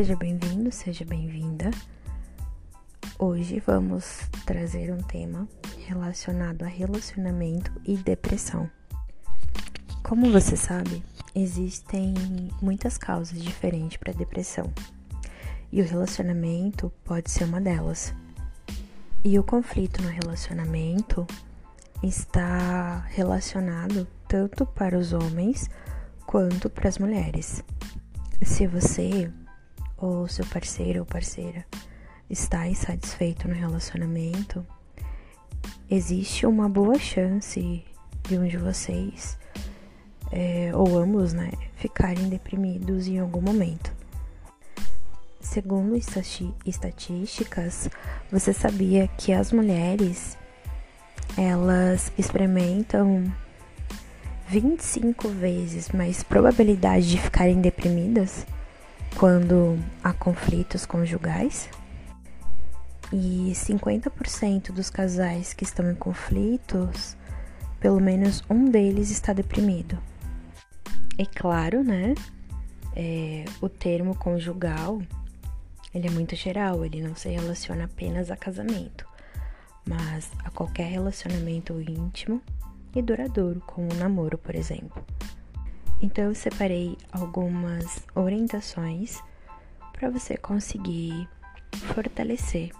Seja bem-vindo, seja bem-vinda. Hoje vamos trazer um tema relacionado a relacionamento e depressão. Como você sabe, existem muitas causas diferentes para depressão e o relacionamento pode ser uma delas. E o conflito no relacionamento está relacionado tanto para os homens quanto para as mulheres. Se você ou seu parceiro ou parceira está insatisfeito no relacionamento, existe uma boa chance de um de vocês, é, ou ambos, né, ficarem deprimidos em algum momento. Segundo estatísticas, você sabia que as mulheres elas experimentam 25 vezes mais probabilidade de ficarem deprimidas quando há conflitos conjugais? E 50% dos casais que estão em conflitos, pelo menos um deles está deprimido. É claro, né? É, o termo conjugal ele é muito geral, ele não se relaciona apenas a casamento, mas a qualquer relacionamento íntimo e duradouro, como um namoro, por exemplo. Então eu separei algumas orientações para você conseguir fortalecer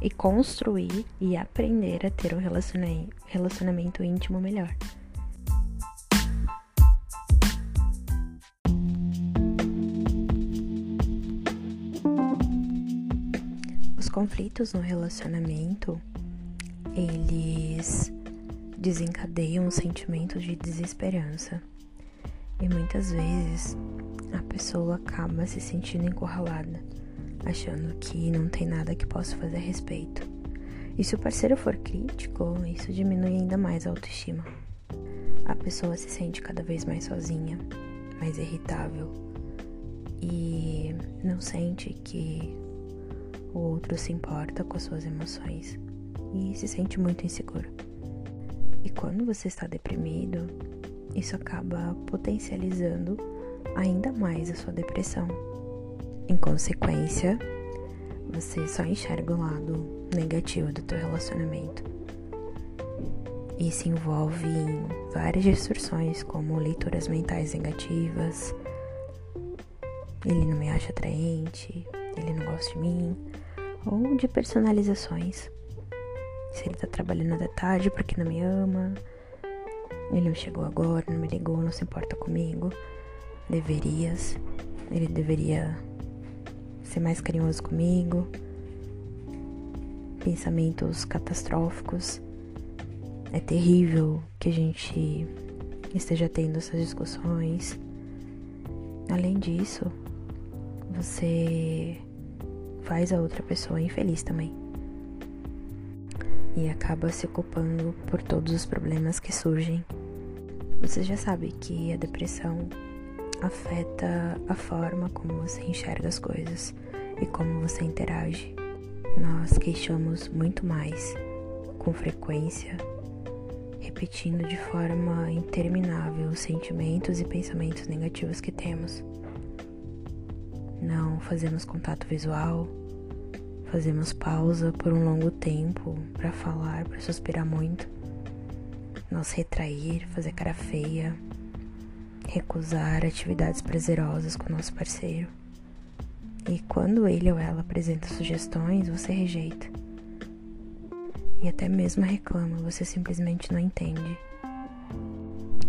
e construir e aprender a ter um relacionamento íntimo melhor. Os conflitos no relacionamento, eles desencadeiam um sentimento de desesperança. E muitas vezes a pessoa acaba se sentindo encurralada, achando que não tem nada que possa fazer a respeito. E se o parceiro for crítico, isso diminui ainda mais a autoestima. A pessoa se sente cada vez mais sozinha, mais irritável e não sente que o outro se importa com as suas emoções e se sente muito inseguro. E quando você está deprimido, isso acaba potencializando ainda mais a sua depressão. Em consequência, você só enxerga o lado negativo do teu relacionamento. Se envolve várias distorções, como leituras mentais negativas, ele não me acha atraente, ele não gosta de mim, ou de personalizações se ele tá trabalhando até tarde porque não me ama. Ele não chegou agora, não me ligou, não se importa comigo. Deverias. Ele deveria ser mais carinhoso comigo. Pensamentos catastróficos. É terrível que a gente esteja tendo essas discussões. Além disso, você faz a outra pessoa infeliz também e acaba se ocupando por todos os problemas que surgem. Você já sabe que a depressão afeta a forma como você enxerga as coisas e como você interage. Nós queixamos muito mais, com frequência, repetindo de forma interminável os sentimentos e pensamentos negativos que temos. Não fazemos contato visual, Fazemos pausa por um longo tempo para falar, para suspirar muito, nos retrair, fazer cara feia, recusar atividades prazerosas com o nosso parceiro. E quando ele ou ela apresenta sugestões, você rejeita. E até mesmo reclama, você simplesmente não entende.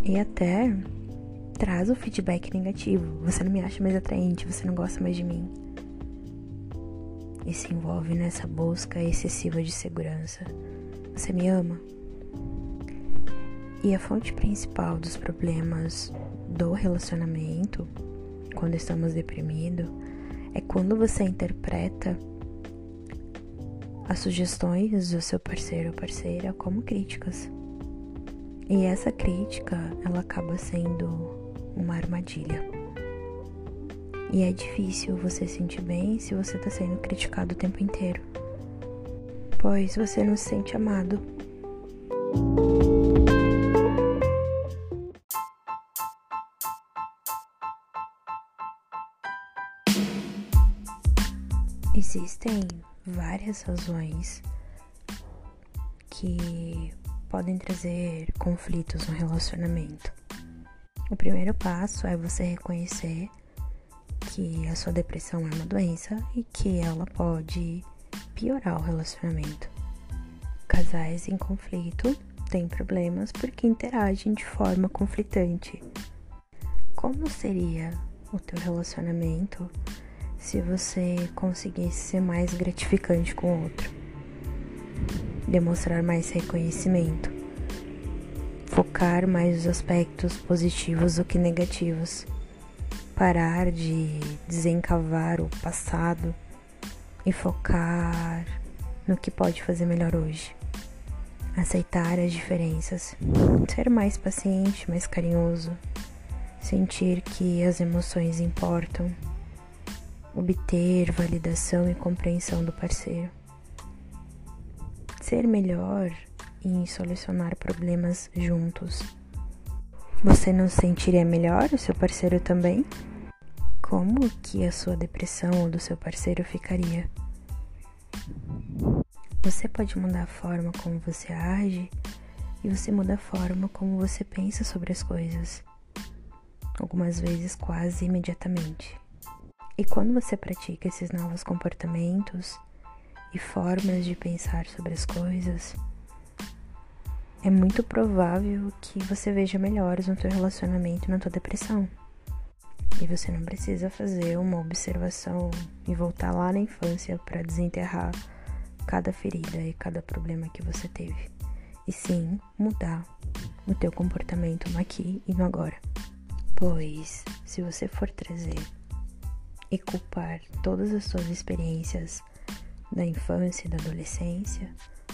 E até traz o feedback negativo. Você não me acha mais atraente, você não gosta mais de mim e se envolve nessa busca excessiva de segurança. Você me ama? E a fonte principal dos problemas do relacionamento, quando estamos deprimidos, é quando você interpreta as sugestões do seu parceiro ou parceira como críticas. E essa crítica, ela acaba sendo uma armadilha. E é difícil você sentir bem se você está sendo criticado o tempo inteiro, pois você não se sente amado. Existem várias razões que podem trazer conflitos no relacionamento. O primeiro passo é você reconhecer que a sua depressão é uma doença e que ela pode piorar o relacionamento. Casais em conflito têm problemas porque interagem de forma conflitante. Como seria o teu relacionamento se você conseguisse ser mais gratificante com o outro? Demonstrar mais reconhecimento, focar mais os aspectos positivos do que negativos, parar de desencavar o passado e focar no que pode fazer melhor hoje. Aceitar as diferenças, ser mais paciente, mais carinhoso, sentir que as emoções importam, obter validação e compreensão do parceiro, ser melhor em solucionar problemas juntos. Você não sentiria melhor o seu parceiro também? Como que a sua depressão ou do seu parceiro ficaria? Você pode mudar a forma como você age e você muda a forma como você pensa sobre as coisas algumas vezes quase imediatamente. E quando você pratica esses novos comportamentos e formas de pensar sobre as coisas, é muito provável que você veja melhores no teu relacionamento e na tua depressão. E você não precisa fazer uma observação e voltar lá na infância para desenterrar cada ferida e cada problema que você teve. E sim mudar o teu comportamento no aqui e no agora. Pois, se você for trazer e culpar todas as suas experiências da infância e da adolescência,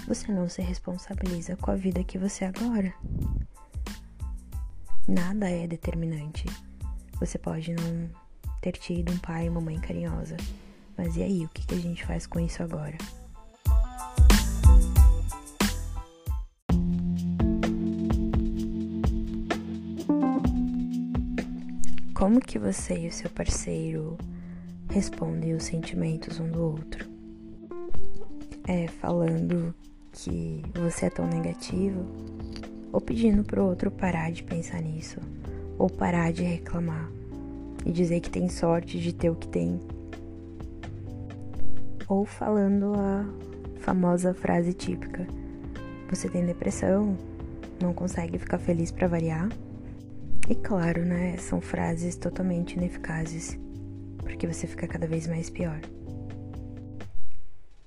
você não se responsabiliza com a vida que você é agora. Nada é determinante. Você pode não ter tido um pai e uma mãe carinhosa, mas e aí, o que a gente faz com isso agora? Como que você e o seu parceiro respondem os sentimentos um do outro? É falando que você é tão negativo ou pedindo pro outro parar de pensar nisso ou parar de reclamar e dizer que tem sorte de ter o que tem. Ou falando a famosa frase típica: Você tem depressão? Não consegue ficar feliz para variar? E claro, né? São frases totalmente ineficazes, porque você fica cada vez mais pior.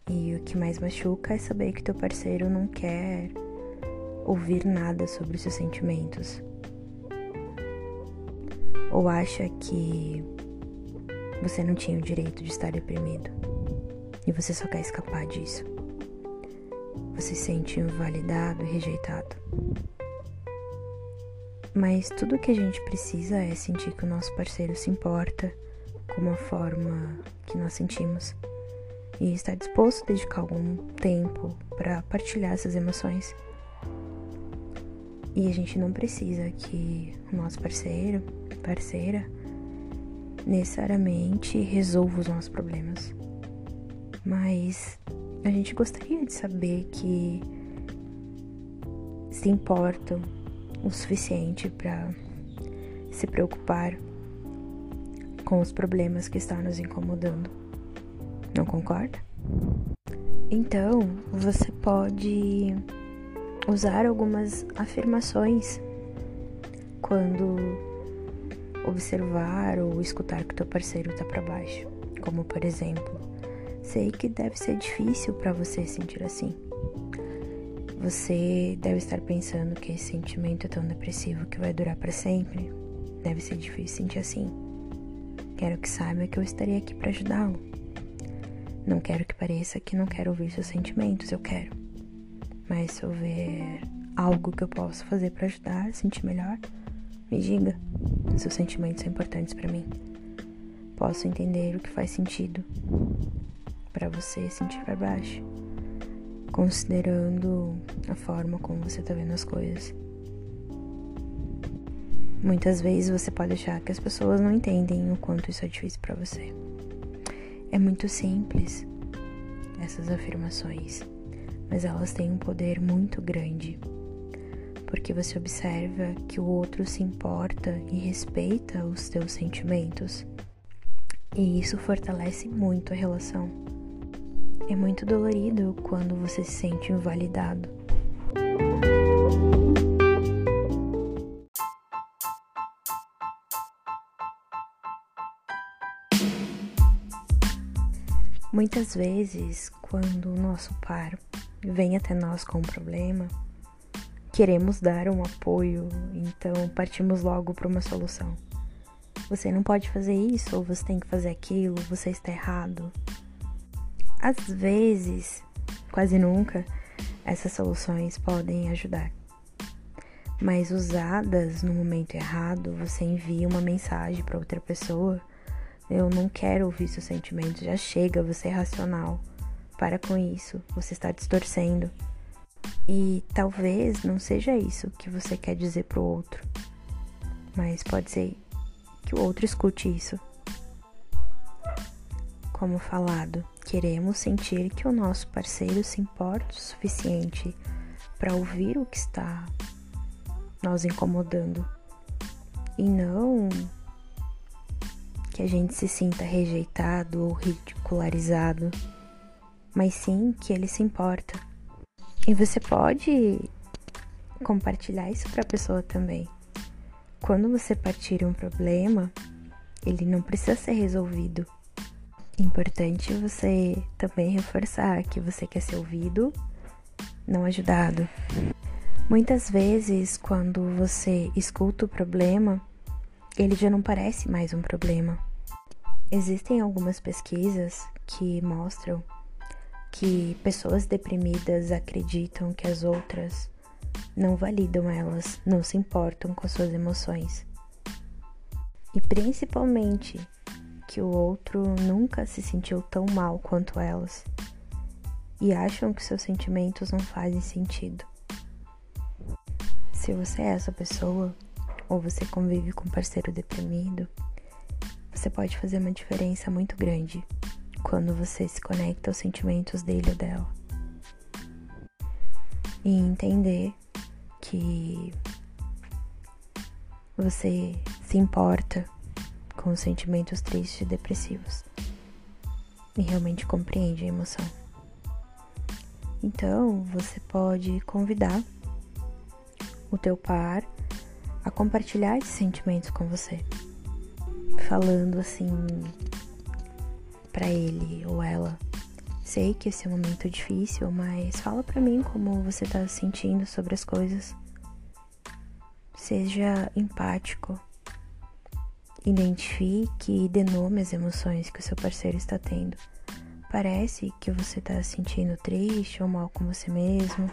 E o que mais machuca é saber que teu parceiro não quer ouvir nada sobre os seus sentimentos. Ou acha que você não tinha o direito de estar deprimido e você só quer escapar disso. Você se sente invalidado e rejeitado. Mas tudo que a gente precisa é sentir que o nosso parceiro se importa com a forma que nós sentimos e estar disposto a dedicar algum tempo para partilhar essas emoções. E a gente não precisa que o nosso parceiro, parceira, necessariamente resolva os nossos problemas. Mas a gente gostaria de saber que se importam o suficiente para se preocupar com os problemas que estão nos incomodando. Não concorda? Então, você pode usar algumas afirmações quando observar ou escutar que teu parceiro está para baixo, como por exemplo, sei que deve ser difícil para você sentir assim. Você deve estar pensando que esse sentimento é tão depressivo que vai durar para sempre. Deve ser difícil sentir assim. Quero que saiba que eu estarei aqui para ajudá-lo. Não quero que pareça que não quero ouvir seus sentimentos, eu quero. Mas se houver algo que eu possa fazer para ajudar sentir melhor, me diga. Seus sentimentos são importantes para mim. Posso entender o que faz sentido para você sentir para baixo considerando a forma como você está vendo as coisas. Muitas vezes você pode achar que as pessoas não entendem o quanto isso é difícil para você. É muito simples essas afirmações, mas elas têm um poder muito grande, porque você observa que o outro se importa e respeita os teus sentimentos, e isso fortalece muito a relação. É muito dolorido quando você se sente invalidado. Muitas vezes, quando o nosso par vem até nós com um problema, queremos dar um apoio, então partimos logo para uma solução. Você não pode fazer isso, ou você tem que fazer aquilo, você está errado. Às vezes, quase nunca, essas soluções podem ajudar. Mas usadas no momento errado, você envia uma mensagem para outra pessoa eu não quero ouvir seus sentimentos, já chega, você é racional. Para com isso, você está distorcendo. E talvez não seja isso que você quer dizer pro outro, mas pode ser que o outro escute isso. Como falado, queremos sentir que o nosso parceiro se importa o suficiente para ouvir o que está nos incomodando e não que a gente se sinta rejeitado ou ridicularizado, mas sim que ele se importa. E você pode compartilhar isso para a pessoa também. Quando você partir um problema, ele não precisa ser resolvido. Importante você também reforçar que você quer ser ouvido, não ajudado. Muitas vezes, quando você escuta o problema, ele já não parece mais um problema. Existem algumas pesquisas que mostram que pessoas deprimidas acreditam que as outras não validam elas, não se importam com suas emoções. E principalmente que o outro nunca se sentiu tão mal quanto elas e acham que seus sentimentos não fazem sentido. Se você é essa pessoa, ou você convive com um parceiro deprimido, você pode fazer uma diferença muito grande quando você se conecta aos sentimentos dele ou dela. E entender que você se importa com os sentimentos tristes e depressivos e realmente compreende a emoção. Então, você pode convidar o teu par a compartilhar esses sentimentos com você. Falando assim para ele ou ela. Sei que esse é um momento difícil, mas fala para mim como você tá se sentindo sobre as coisas. Seja empático. Identifique e dê nome às emoções que o seu parceiro está tendo. Parece que você está se sentindo triste ou mal com você mesmo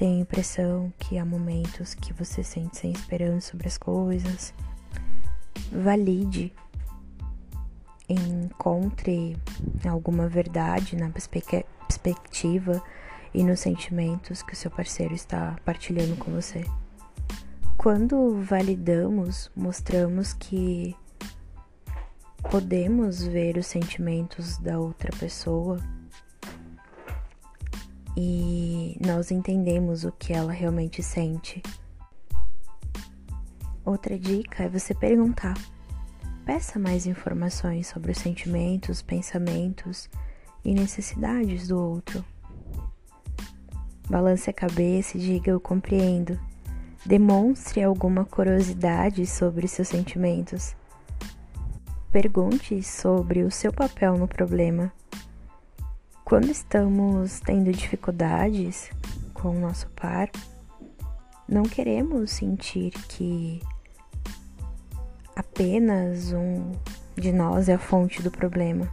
tem a impressão que há momentos que você sente sem esperança sobre as coisas. Valide, encontre alguma verdade na perspectiva e nos sentimentos que o seu parceiro está partilhando com você. Quando validamos, mostramos que podemos ver os sentimentos da outra pessoa e nós entendemos o que ela realmente sente. Outra dica é você perguntar. Peça mais informações sobre os sentimentos, pensamentos e necessidades do outro. Balance a cabeça e diga eu compreendo. Demonstre alguma curiosidade sobre seus sentimentos. Pergunte sobre o seu papel no problema quando estamos tendo dificuldades com o nosso par, não queremos sentir que apenas um de nós é a fonte do problema.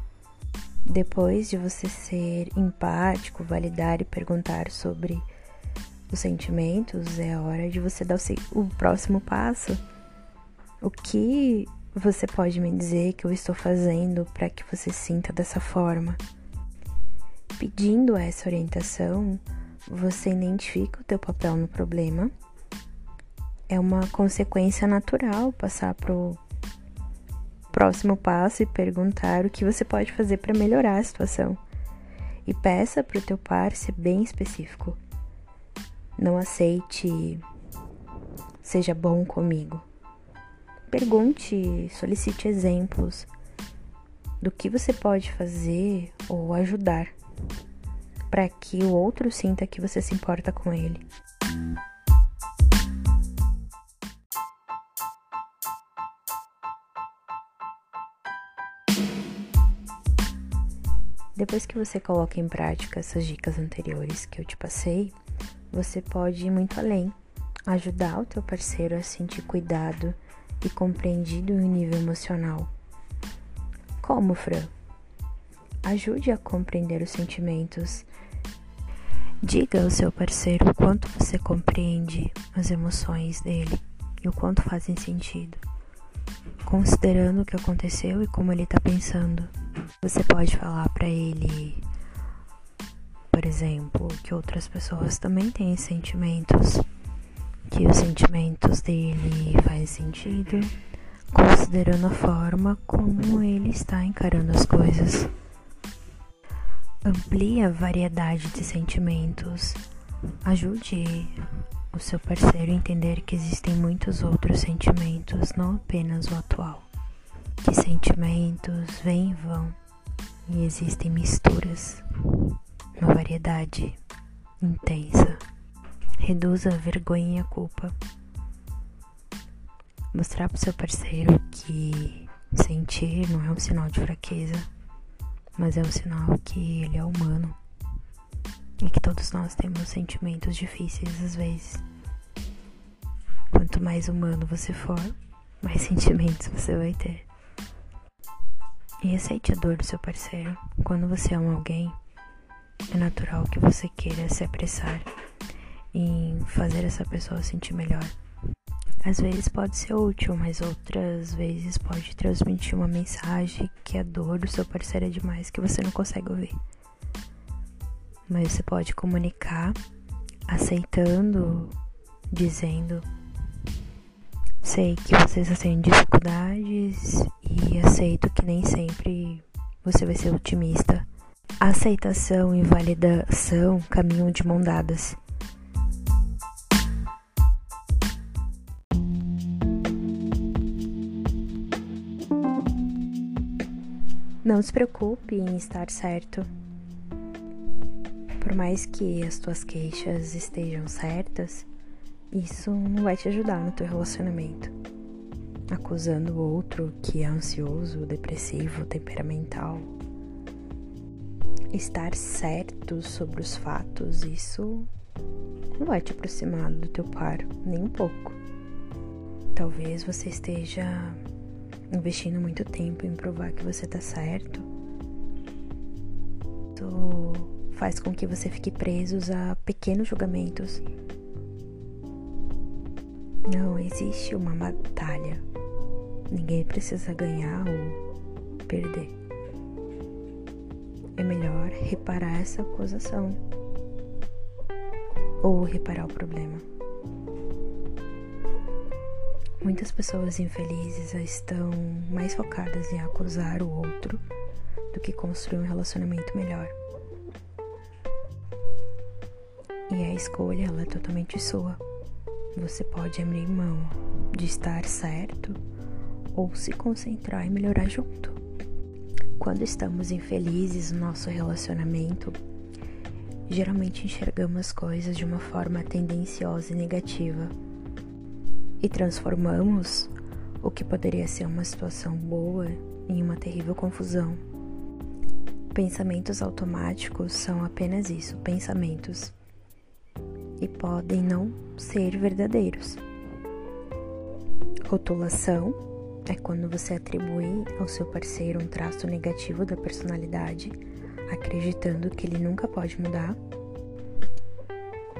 Depois de você ser empático, validar e perguntar sobre os sentimentos, é hora de você dar o próximo passo. O que você pode me dizer que eu estou fazendo para que você sinta dessa forma? Pedindo essa orientação, você identifica o teu papel no problema. É uma consequência natural passar pro próximo passo e perguntar o que você pode fazer para melhorar a situação. E peça para o teu par ser bem específico. Não aceite seja bom comigo. Pergunte, solicite exemplos do que você pode fazer ou ajudar para que o outro sinta que você se importa com ele. Depois que você coloca em prática essas dicas anteriores que eu te passei, você pode ir muito além, ajudar o teu parceiro a sentir cuidado e compreendido em nível emocional. Como, Fran? Ajude a compreender os sentimentos. Diga ao seu parceiro o quanto você compreende as emoções dele e o quanto fazem sentido, considerando o que aconteceu e como ele está pensando. Você pode falar para ele, por exemplo, que outras pessoas também têm sentimentos, que os sentimentos dele fazem sentido, considerando a forma como ele está encarando as coisas. Amplie a variedade de sentimentos. Ajude o seu parceiro a entender que existem muitos outros sentimentos, não apenas o atual. Que sentimentos vêm e vão e existem misturas, uma variedade intensa. Reduza a vergonha e a culpa. Mostrar para seu parceiro que sentir não é um sinal de fraqueza, mas é um sinal que ele é humano e que todos nós temos sentimentos difíceis às vezes. Quanto mais humano você for, mais sentimentos você vai ter. E aceite a dor do seu parceiro. Quando você ama alguém, é natural que você queira se apressar em fazer essa pessoa sentir melhor. Às vezes pode ser útil, mas outras vezes pode transmitir uma mensagem que a dor do seu parceiro é demais que você não consegue ouvir. Mas você pode comunicar aceitando, dizendo Sei que vocês têm dificuldades e aceito que nem sempre você vai ser otimista. Aceitação e validação caminham de mão dadas. Não se preocupe em estar certo. Por mais que as tuas queixas estejam certas, isso não vai te ajudar no teu relacionamento. Acusando o outro que é ansioso, depressivo, temperamental. Estar certo sobre os fatos, isso não vai te aproximar do teu par, nem um pouco. Talvez você esteja investindo muito tempo em provar que você tá certo. Isso faz com que você fique preso a pequenos julgamentos não existe uma batalha. Ninguém precisa ganhar ou perder. É melhor reparar essa acusação ou reparar o problema. Muitas pessoas infelizes estão mais focadas em acusar o outro do que construir um relacionamento melhor. E a escolha ela é totalmente sua. Você pode abrir mão de estar certo ou se concentrar em melhorar junto. Quando estamos infelizes no nosso relacionamento, geralmente enxergamos as coisas de uma forma tendenciosa e negativa e transformamos o que poderia ser uma situação boa em uma terrível confusão. Pensamentos automáticos são apenas isso, pensamentos e podem não ser verdadeiros. Rotulação é quando você atribui ao seu parceiro um traço negativo da personalidade, acreditando que ele nunca pode mudar.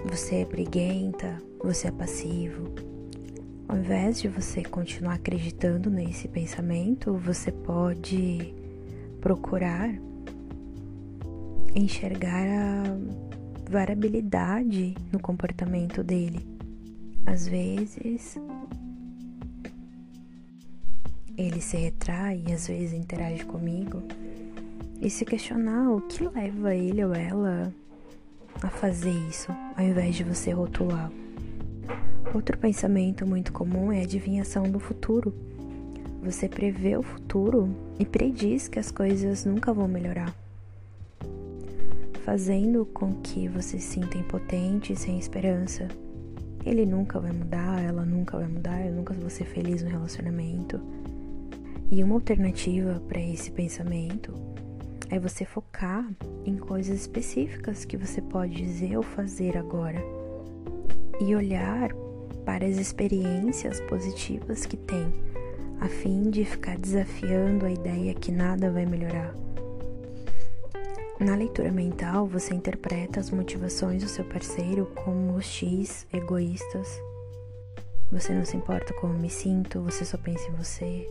Você é briguenta, você é passivo. Ao invés de você continuar acreditando nesse pensamento, você pode procurar enxergar a variabilidade no comportamento dele. Às vezes, ele se retrai às vezes interage comigo, e se questionar o que leva ele ou ela a fazer isso, ao invés de você rotular. Outro pensamento muito comum é a adivinhação do futuro. Você prevê o futuro e prediz que as coisas nunca vão melhorar, fazendo com que você se sinta impotente e sem esperança. Ele nunca vai mudar, ela nunca vai mudar, eu nunca vou ser feliz no relacionamento. E uma alternativa para esse pensamento é você focar em coisas específicas que você pode dizer ou fazer agora e olhar para as experiências positivas que tem, a fim de ficar desafiando a ideia que nada vai melhorar. Na leitura mental, você interpreta as motivações do seu parceiro como hostis, egoístas. Você não se importa como me sinto, você só pensa em você.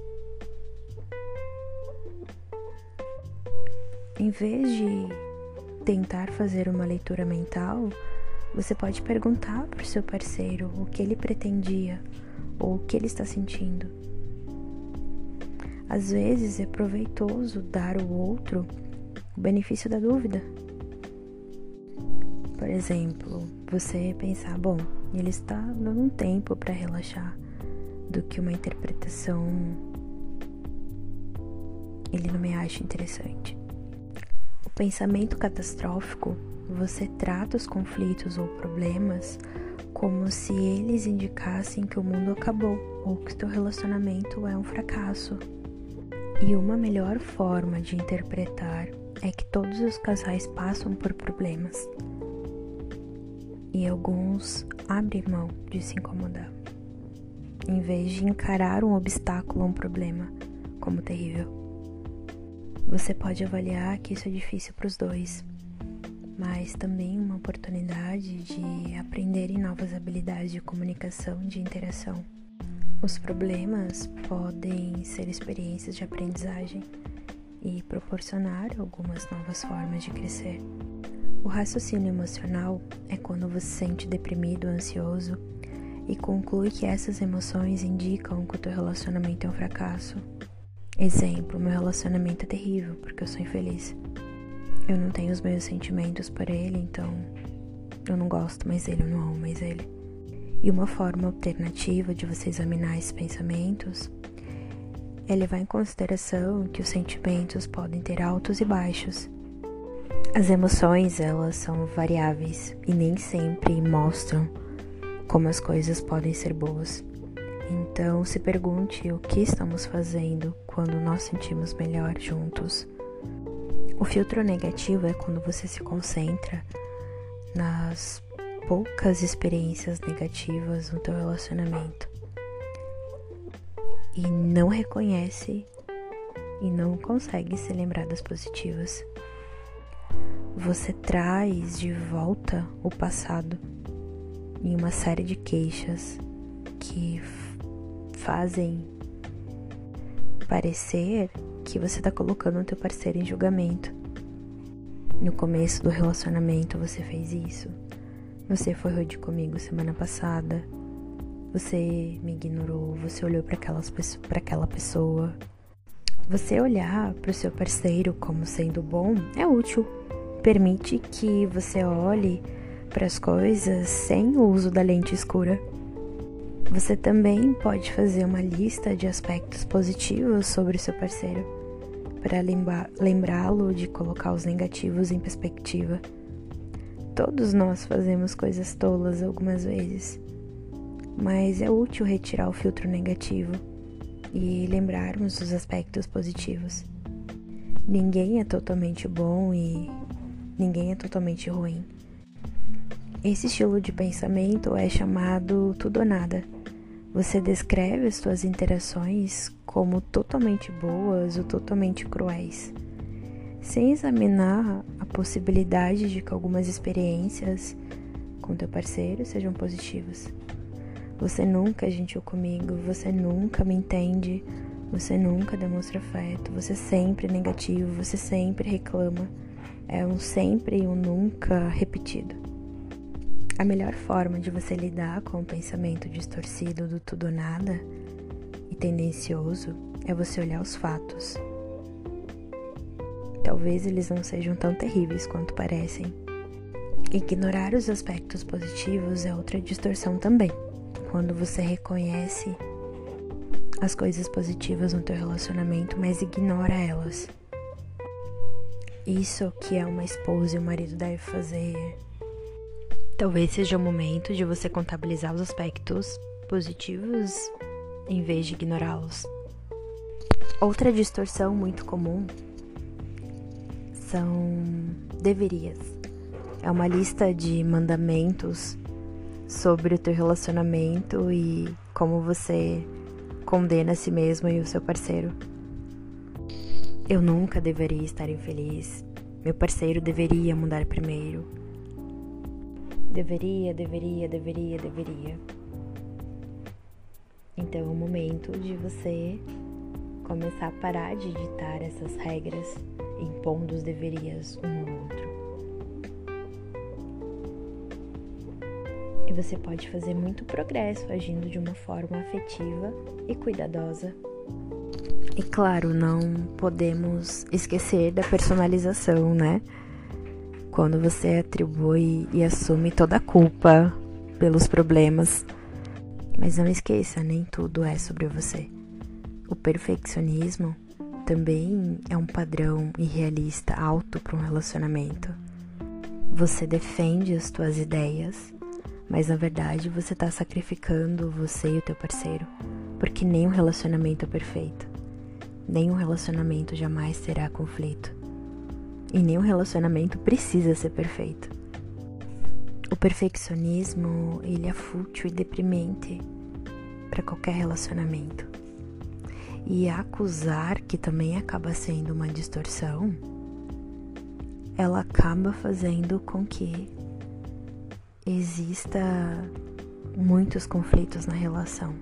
Em vez de tentar fazer uma leitura mental, você pode perguntar para o seu parceiro o que ele pretendia ou o que ele está sentindo. Às vezes é proveitoso dar ao outro o benefício da dúvida. Por exemplo, você pensar, bom, ele está dando um tempo para relaxar, do que uma interpretação ele não me acha interessante pensamento catastrófico, você trata os conflitos ou problemas como se eles indicassem que o mundo acabou ou que seu relacionamento é um fracasso. E uma melhor forma de interpretar é que todos os casais passam por problemas e alguns abrem mão de se incomodar, em vez de encarar um obstáculo ou um problema como terrível. Você pode avaliar que isso é difícil para os dois, mas também uma oportunidade de aprenderem novas habilidades de comunicação e de interação. Os problemas podem ser experiências de aprendizagem e proporcionar algumas novas formas de crescer. O raciocínio emocional é quando você se sente deprimido, ansioso e conclui que essas emoções indicam que o teu relacionamento é um fracasso Exemplo, meu relacionamento é terrível porque eu sou infeliz. Eu não tenho os meus sentimentos por ele, então eu não gosto mais dele, eu não amo mais ele. E uma forma alternativa de você examinar esses pensamentos é levar em consideração que os sentimentos podem ter altos e baixos. As emoções, elas são variáveis e nem sempre mostram como as coisas podem ser boas. Então, se pergunte o que estamos fazendo quando nós sentimos melhor juntos. O filtro negativo é quando você se concentra nas poucas experiências negativas no teu relacionamento e não reconhece e não consegue se lembrar das positivas. Você traz de volta o passado em uma série de queixas que fazem parecer que você está colocando o teu parceiro em julgamento. No começo do relacionamento você fez isso. Você foi rude comigo semana passada. Você me ignorou, você olhou para aquela pessoa. Você olhar para o seu parceiro como sendo bom é útil. Permite que você olhe para as coisas sem o uso da lente escura. Você também pode fazer uma lista de aspectos positivos sobre seu parceiro para lembrá-lo de colocar os negativos em perspectiva. Todos nós fazemos coisas tolas algumas vezes, mas é útil retirar o filtro negativo e lembrarmos dos aspectos positivos. Ninguém é totalmente bom e ninguém é totalmente ruim. Esse estilo de pensamento é chamado tudo ou nada você descreve as suas interações como totalmente boas ou totalmente cruéis, sem examinar a possibilidade de que algumas experiências com teu parceiro sejam positivas. Você nunca é gentil comigo, você nunca me entende, você nunca demonstra afeto, você é sempre negativo, você sempre reclama. É um sempre e um nunca repetido. A melhor forma de você lidar com o pensamento distorcido do tudo ou nada e tendencioso é você olhar os fatos. Talvez eles não sejam tão terríveis quanto parecem. Ignorar os aspectos positivos é outra distorção também. Quando você reconhece as coisas positivas no teu relacionamento, mas ignora elas. Isso que é uma esposa e um marido deve fazer. Talvez seja o momento de você contabilizar os aspectos positivos em vez de ignorá-los. Outra distorção muito comum são deverias. É uma lista de mandamentos sobre o teu relacionamento e como você condena a si mesmo e o seu parceiro. Eu nunca deveria estar infeliz. Meu parceiro deveria mudar primeiro. Deveria, deveria, deveria, deveria. Então é o momento de você começar a parar de ditar essas regras, impondo os deverias um ao outro. E você pode fazer muito progresso agindo de uma forma afetiva e cuidadosa e claro, não podemos esquecer da personalização, né? Quando você atribui e assume toda a culpa pelos problemas. Mas não esqueça, nem tudo é sobre você. O perfeccionismo também é um padrão irrealista alto para um relacionamento. Você defende as suas ideias, mas na verdade você está sacrificando você e o teu parceiro, porque nenhum relacionamento é perfeito. Nenhum relacionamento jamais terá conflito. E nenhum relacionamento precisa ser perfeito. O perfeccionismo, ele é fútil e deprimente para qualquer relacionamento. E acusar, que também acaba sendo uma distorção, ela acaba fazendo com que exista muitos conflitos na relação.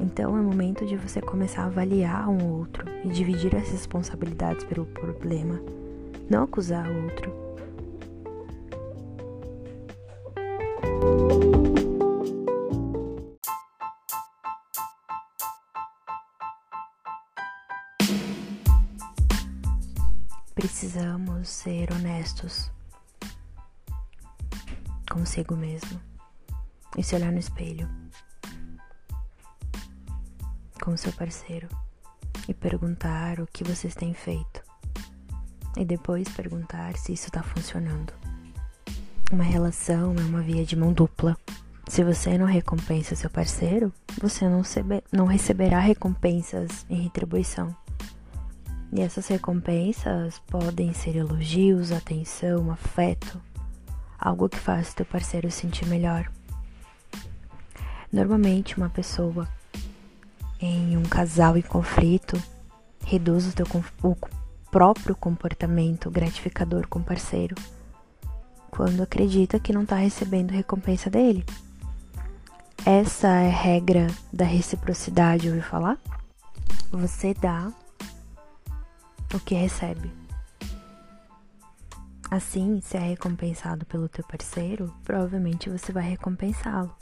Então é momento de você começar a avaliar um outro e dividir as responsabilidades pelo problema, não acusar o outro. Precisamos ser honestos consigo mesmo e se olhar no espelho com seu parceiro e perguntar o que vocês têm feito. E depois perguntar se isso está funcionando. Uma relação é uma via de mão dupla. Se você não recompensa seu parceiro, você não, não receberá recompensas em retribuição. E essas recompensas podem ser elogios, atenção, afeto, algo que faça teu parceiro sentir melhor. Normalmente, uma pessoa em um casal em conflito reduz o teu o próprio comportamento gratificador com o parceiro quando acredita que não está recebendo recompensa dele. Essa é a regra da reciprocidade, ouviu falar? Você dá o que recebe. Assim, se é recompensado pelo teu parceiro, provavelmente você vai recompensá-lo.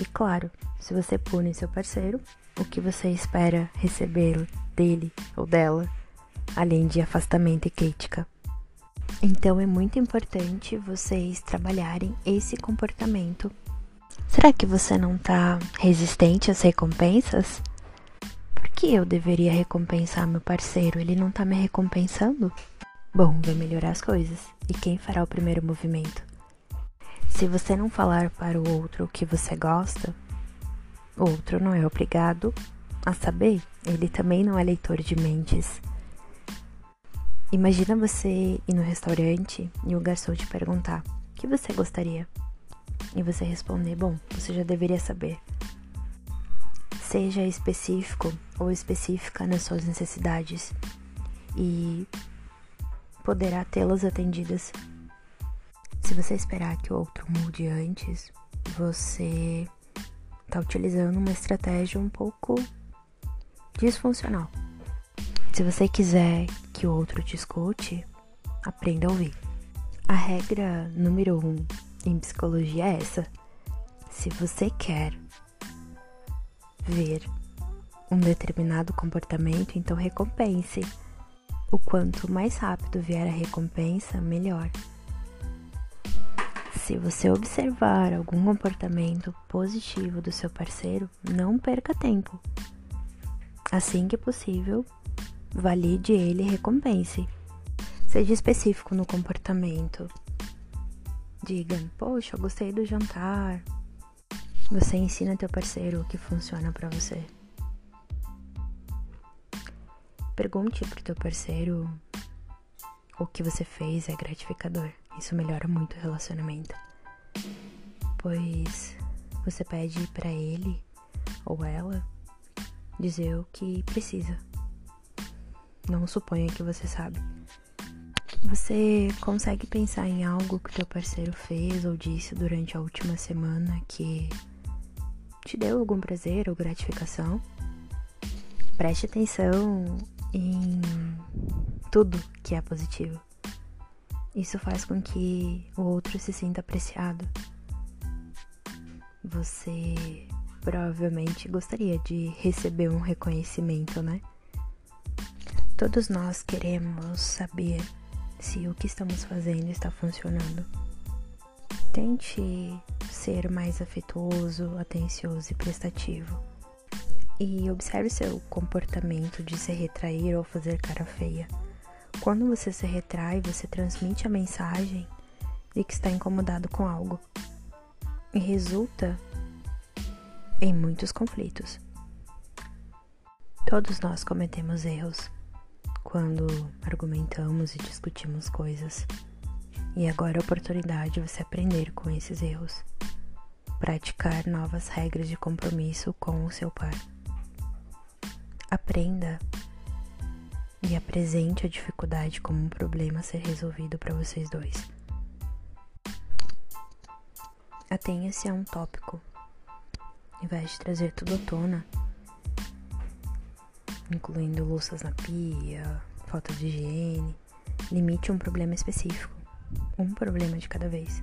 E claro, se você pune seu parceiro, o que você espera receber dele ou dela, além de afastamento e crítica? Então é muito importante vocês trabalharem esse comportamento. Será que você não está resistente às recompensas? Por que eu deveria recompensar meu parceiro? Ele não está me recompensando? Bom, vai melhorar as coisas. E quem fará o primeiro movimento? Se você não falar para o outro o que você gosta, o outro não é obrigado a saber, ele também não é leitor de mentes. Imagina você ir no restaurante e o garçom te perguntar: "O que você gostaria?" E você responder: "Bom, você já deveria saber." Seja específico ou específica nas suas necessidades e poderá tê-las atendidas se você esperar que o outro mude antes, você está utilizando uma estratégia um pouco disfuncional. Se você quiser que o outro te escute, aprenda a ouvir. A regra número um em psicologia é essa: se você quer ver um determinado comportamento, então recompense. O quanto mais rápido vier a recompensa, melhor. Se você observar algum comportamento positivo do seu parceiro, não perca tempo. Assim que possível, valide ele e recompense. Seja específico no comportamento. Diga, poxa, gostei do jantar. Você ensina teu parceiro o que funciona para você. Pergunte pro teu parceiro o que você fez é gratificador. Isso melhora muito o relacionamento. Pois você pede para ele ou ela dizer o que precisa. Não suponha que você sabe. Você consegue pensar em algo que teu parceiro fez ou disse durante a última semana que te deu algum prazer ou gratificação? Preste atenção em tudo que é positivo. Isso faz com que o outro se sinta apreciado. Você provavelmente gostaria de receber um reconhecimento, né? Todos nós queremos saber se o que estamos fazendo está funcionando. Tente ser mais afetuoso, atencioso e prestativo e observe seu comportamento de se retrair ou fazer cara feia. Quando você se retrai, você transmite a mensagem de que está incomodado com algo e resulta em muitos conflitos. Todos nós cometemos erros quando argumentamos e discutimos coisas. E agora é a oportunidade de você aprender com esses erros. Praticar novas regras de compromisso com o seu par. Aprenda e apresente a dificuldade como um problema a ser resolvido para vocês dois. Atenha-se a um tópico, em vez de trazer tudo à tona, incluindo louças na pia, falta de higiene. Limite um problema específico, um problema de cada vez.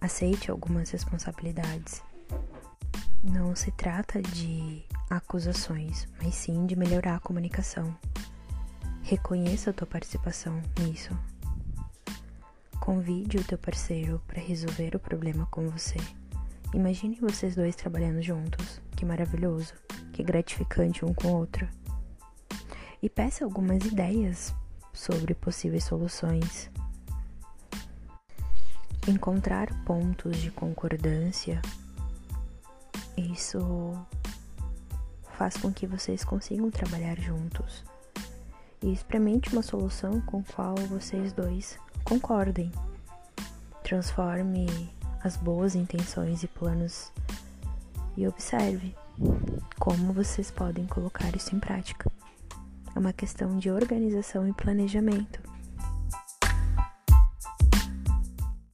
Aceite algumas responsabilidades. Não se trata de acusações, mas sim de melhorar a comunicação. Reconheça a tua participação nisso. Convide o teu parceiro para resolver o problema com você. Imagine vocês dois trabalhando juntos. Que maravilhoso, que gratificante um com o outro. E peça algumas ideias sobre possíveis soluções. Encontrar pontos de concordância, isso faz com que vocês consigam trabalhar juntos. E experimente uma solução com qual vocês dois concordem. Transforme as boas intenções e planos e observe como vocês podem colocar isso em prática. É uma questão de organização e planejamento.